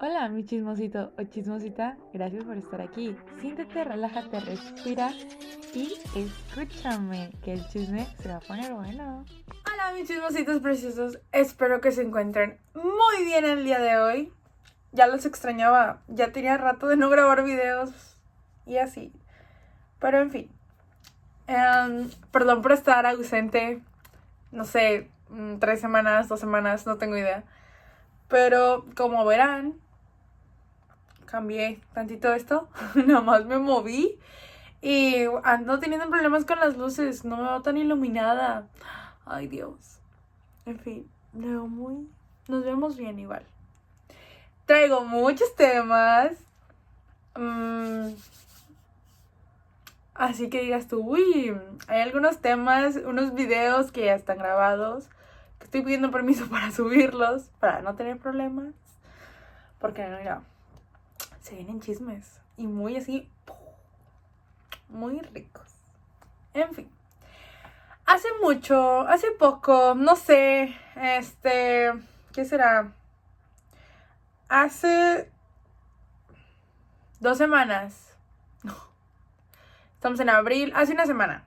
Hola, mi chismosito o chismosita, gracias por estar aquí. Siéntete, relájate, respira y escúchame, que el chisme se va a poner bueno. Hola, mis chismositos preciosos. Espero que se encuentren muy bien el día de hoy. Ya los extrañaba, ya tenía rato de no grabar videos y así. Pero en fin. Em, perdón por estar ausente. No sé, mm, tres semanas, dos semanas, no tengo idea. Pero como verán, cambié tantito esto. Nada más me moví. Y ando teniendo problemas con las luces. No me veo tan iluminada. Ay, Dios. En fin, veo muy. Nos vemos bien igual. Traigo muchos temas. Mm, Así que digas tú, uy, hay algunos temas, unos videos que ya están grabados, estoy pidiendo permiso para subirlos, para no tener problemas. Porque, mira, se vienen chismes y muy así, muy ricos. En fin. Hace mucho, hace poco, no sé, este, ¿qué será? Hace dos semanas. Estamos en abril, hace una semana.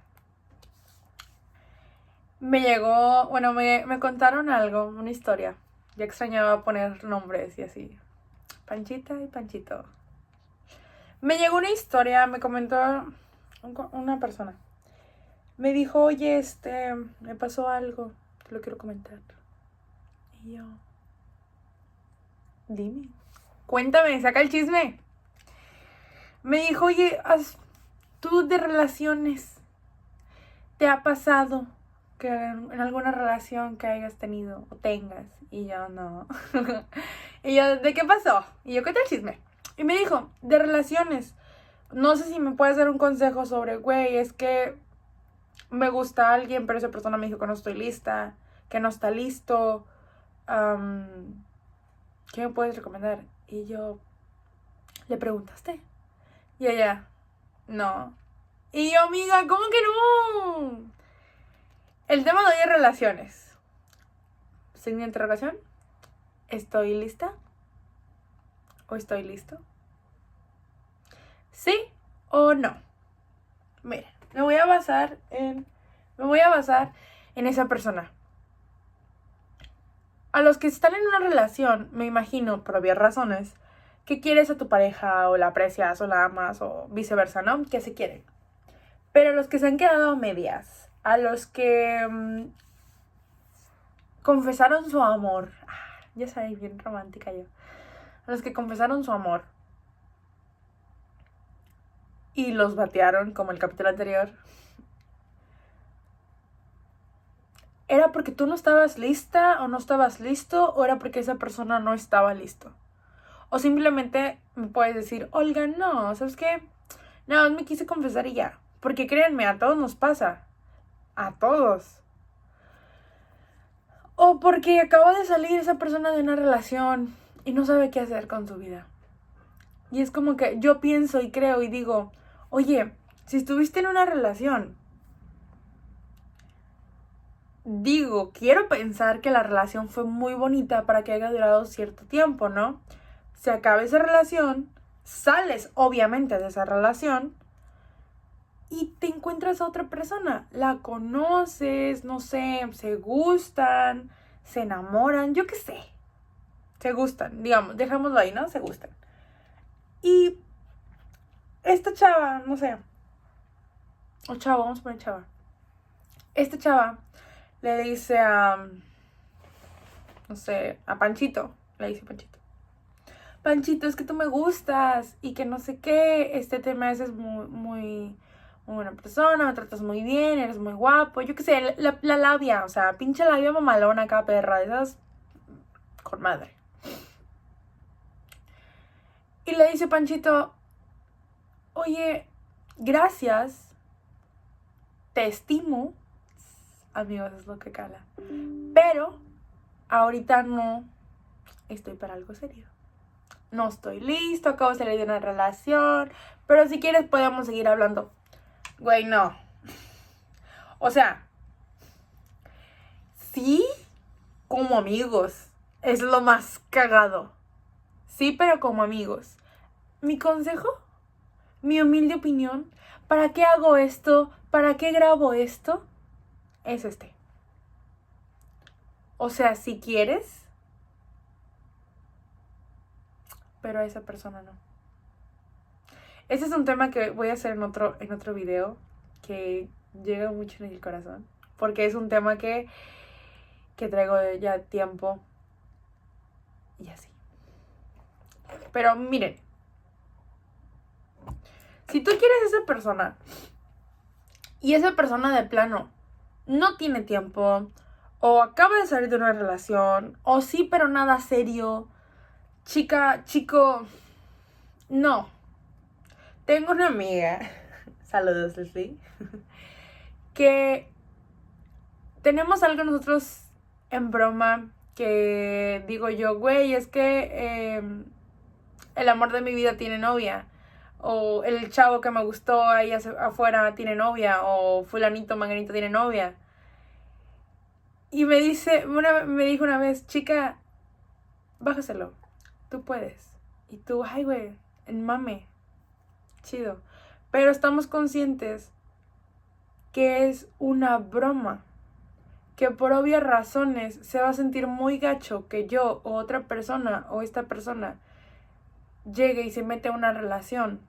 Me llegó, bueno, me, me contaron algo, una historia. Ya extrañaba poner nombres y así. Panchita y Panchito. Me llegó una historia, me comentó un- una persona. Me dijo, oye, este, me pasó algo, te lo quiero comentar. Y yo, dime, cuéntame, saca el chisme. Me dijo, oye, has- tú de relaciones, ¿te ha pasado que en alguna relación que hayas tenido o tengas? Y yo, no. y yo, ¿de qué pasó? Y yo, ¿qué tal chisme? Y me dijo, de relaciones. No sé si me puedes dar un consejo sobre, güey, es que me gusta alguien, pero esa persona me dijo que no estoy lista, que no está listo. am, ¿Qué me puedes recomendar? Y yo, ¿le preguntaste? Y ella, no. Y yo, amiga, ¿cómo que no? El tema de hoy es relaciones. De interrogación. ¿Estoy lista? ¿O estoy listo? ¿Sí o no? Mira, me voy a basar en. Me voy a basar en esa persona. A los que están en una relación, me imagino, por obvias razones, que quieres a tu pareja, o la aprecias, o la amas, o viceversa, ¿no? Que se quieren. Pero los que se han quedado medias, a los que mm, confesaron su amor, ah, ya sabéis, bien romántica yo, a los que confesaron su amor y los batearon, como el capítulo anterior, ¿era porque tú no estabas lista o no estabas listo o era porque esa persona no estaba listo? O simplemente me puedes decir, Olga, no, ¿sabes qué? No, me quise confesar y ya. Porque créanme, a todos nos pasa. A todos. O porque acaba de salir esa persona de una relación y no sabe qué hacer con su vida. Y es como que yo pienso y creo y digo, oye, si estuviste en una relación, digo, quiero pensar que la relación fue muy bonita para que haya durado cierto tiempo, ¿no? Se acaba esa relación, sales obviamente de esa relación y te encuentras a otra persona. La conoces, no sé, se gustan, se enamoran, yo qué sé. Se gustan, digamos, dejémoslo ahí, ¿no? Se gustan. Y esta chava, no sé. O chava, vamos a poner chava. Esta chava le dice a. No sé, a Panchito. Le dice Panchito. Panchito, es que tú me gustas y que no sé qué. Este te me haces muy, muy, muy buena persona, me tratas muy bien, eres muy guapo. Yo qué sé, la, la labia, o sea, pinche labia mamalona acá, perra, esas con madre. Y le dice Panchito, oye, gracias, te estimo, amigos, es lo que cala, pero ahorita no estoy para algo serio. No estoy listo, acabo de salir de una relación, pero si quieres podemos seguir hablando. Güey, no. O sea, sí, como amigos, es lo más cagado. Sí, pero como amigos. Mi consejo, mi humilde opinión, ¿para qué hago esto? ¿Para qué grabo esto? Es este. O sea, si quieres, pero a esa persona no. Ese es un tema que voy a hacer en otro, en otro video que llega mucho en el corazón. Porque es un tema que, que traigo ya tiempo. Y así. Pero miren. Si tú quieres a esa persona y esa persona de plano no tiene tiempo o acaba de salir de una relación o sí pero nada serio, chica, chico, no. Tengo una amiga, saludos Leslie, que tenemos algo nosotros en broma que digo yo, güey, es que em, el amor de mi vida tiene novia. O el chavo que me gustó ahí afuera tiene novia. O fulanito, manganito tiene novia. Y me dice, una, me dijo una vez, chica, bájaselo. Tú puedes. Y tú, ay, güey, en mame. Chido. Pero estamos conscientes que es una broma que por obvias razones se va a sentir muy gacho que yo o otra persona o esta persona llegue y se mete a una relación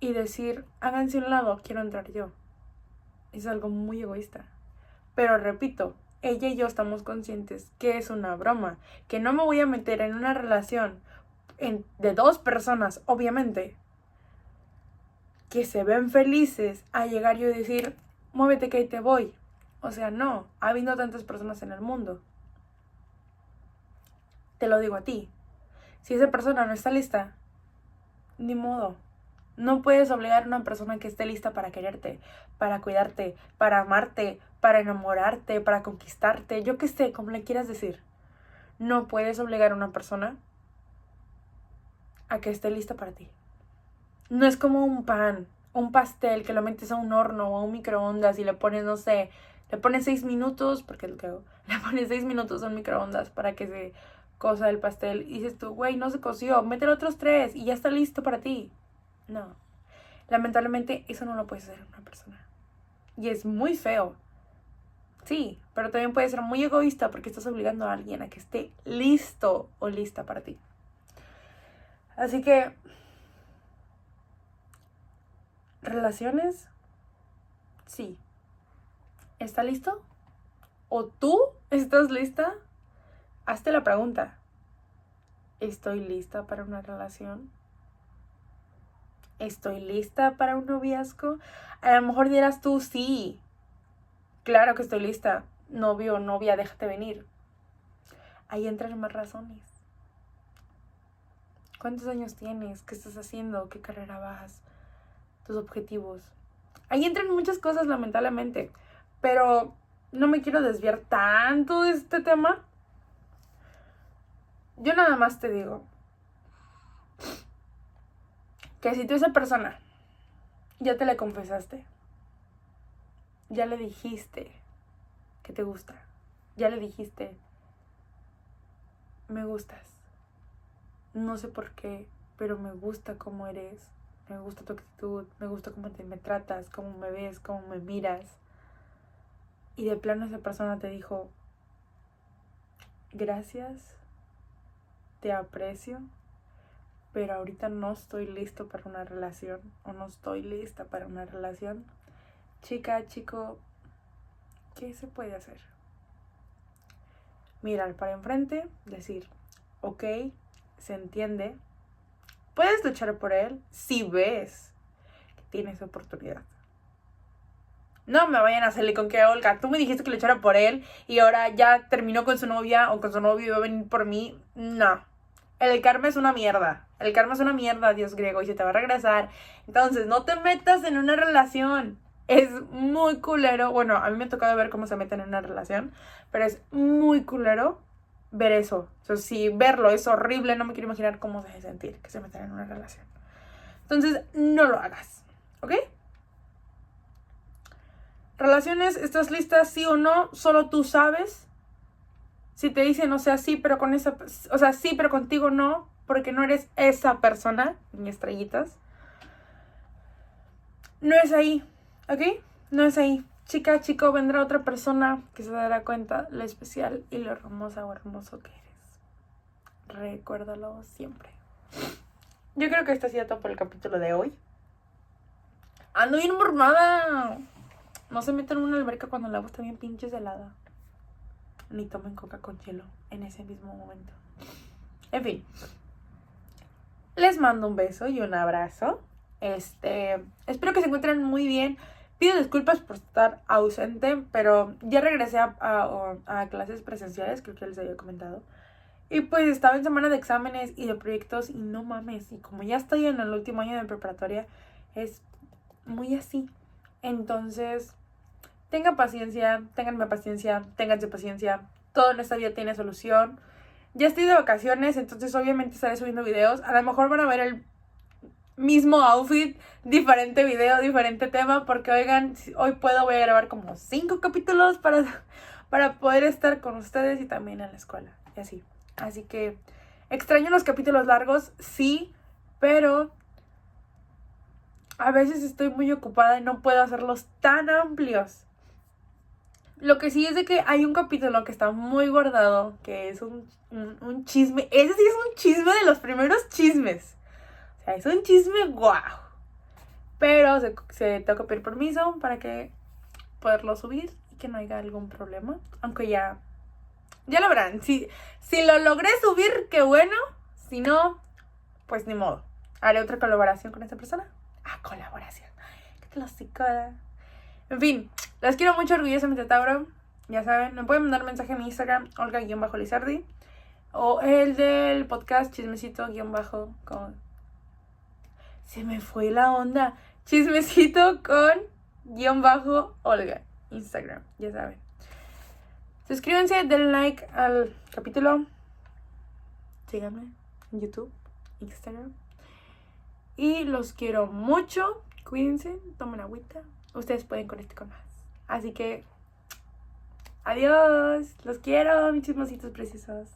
y decir, háganse un lado, quiero entrar yo. Es algo muy egoísta. Pero repito, ella y yo estamos conscientes que es una broma, que no me voy a meter en una relación de dos personas, obviamente, que se ven felices a llegar yo y decir, muévete que ahí te voy. O sea, no, habiendo tantas personas en el mundo. Te lo digo a ti. Si esa persona no está lista, ni modo. No puedes obligar a una persona que esté lista para quererte, para cuidarte, para amarte, para enamorarte, para conquistarte, yo qué sé, como le quieras decir. No puedes obligar a una persona a que esté lista para ti. No es como un pan, un pastel que lo metes a un horno o a un microondas y le pones, no sé, le pones seis minutos, porque lo que hago, le pones seis minutos a microondas para que se cosa el pastel y dices tú, güey, no se coció, métele otros tres y ya está listo para ti. No. Lamentablemente eso no lo puedes hacer una persona. Y es muy feo. Sí, pero también puede ser muy egoísta porque estás obligando a alguien a que esté listo o lista para ti. Así que... Relaciones. Sí, ¿Está listo? ¿O tú estás lista? Hazte la pregunta. ¿Estoy lista para una relación? ¿Estoy lista para un noviazgo? A lo mejor dirás tú, sí. Claro que estoy lista. Novio novia, déjate venir. Ahí entran más razones. ¿Cuántos años tienes? ¿Qué estás haciendo? ¿Qué carrera vas? Tus objetivos. Ahí entran muchas cosas, lamentablemente. Pero no me quiero desviar tanto de este tema. Yo nada más te digo que si tú esa persona ya te le confesaste, ya le dijiste que te gusta, ya le dijiste, me gustas. No sé por qué, pero me gusta cómo eres, me gusta tu actitud, me gusta cómo te me tratas, cómo me ves, cómo me miras y de plano esa persona te dijo, gracias, te aprecio, pero ahorita no estoy listo para una relación o no estoy lista para una relación. Chica, chico, ¿qué se puede hacer? Mirar para enfrente, decir, ok, se entiende, puedes luchar por él si ves que tienes oportunidad. No me vayan a salir con que, Olga, tú me dijiste que lo echara por él y ahora ya terminó con su novia o con su novio y va a venir por mí. No. El karma es una mierda. El karma es una mierda, Dios griego, y se te va a regresar. Entonces, no te metas en una relación. Es muy culero. Bueno, a mí me ha tocado ver cómo se meten en una relación, pero es muy culero ver eso. O sea, si verlo es horrible, no me quiero imaginar cómo se debe sentir que se metan en una relación. Entonces, no lo hagas. ¿Ok? Relaciones, ¿estás lista sí o no? Solo tú sabes. Si te dicen, o sea, sí, pero con esa, o sea, sí, pero contigo no, porque no eres esa persona, ni estrellitas. No es ahí, ¿ok? No es ahí. Chica, chico, vendrá otra persona que se dará cuenta lo especial y lo hermosa o hermoso que eres. Recuérdalo siempre. Yo creo que esto ha sido todo por el capítulo de hoy. Ando bien mormada. No se metan en una alberca cuando el agua está bien pinches helada. Ni tomen coca con hielo en ese mismo momento. En fin. Les mando un beso y un abrazo. Este, espero que se encuentren muy bien. Pido disculpas por estar ausente, pero ya regresé a, clases presenciales, creo que les había comentado. Y pues estaba en semana de exámenes y de proyectos y no mames. Y como ya estoy en el último año de preparatoria, es muy así. Entonces, tengan paciencia, tenganme paciencia, ténganse paciencia. Todo en esta vida tiene solución. Ya estoy de vacaciones, entonces obviamente estaré subiendo videos. A lo mejor van a ver el mismo outfit, diferente video, diferente tema, porque oigan, hoy puedo, voy a grabar como cinco capítulos para, para poder estar con ustedes y también en la escuela, y así. Así que extraño los capítulos largos, sí, pero a veces estoy muy ocupada y no puedo hacerlos tan amplios. Lo que sí es de que hay un capítulo que está muy guardado, que es un, un chisme. Ese sí es un chisme de los primeros chismes es un chisme guau. Pero se, se tengo que pedir permiso para que poderlo subir y que no haya algún problema. Aunque ya, ya lo verán. Si, si lo logré subir, qué bueno. Si no, pues ni modo. Haré otra colaboración con esta persona. Ah, colaboración. Qué clasicada. En fin, las quiero mucho orgullosamente, Tauro. Ya saben, me pueden mandar mensaje en mi Instagram, Olga-Lizardi. O el del podcast chismecito-con se me fue la onda. Chismecito con guion bajo Olga. Instagram, ya saben. Suscríbanse, denle like al capítulo. Síganme en YouTube, Instagram. Y los quiero mucho. Cuídense, tomen agüita. Ustedes pueden con este con más. Así que, adiós. Los quiero, mis chismositos preciosos.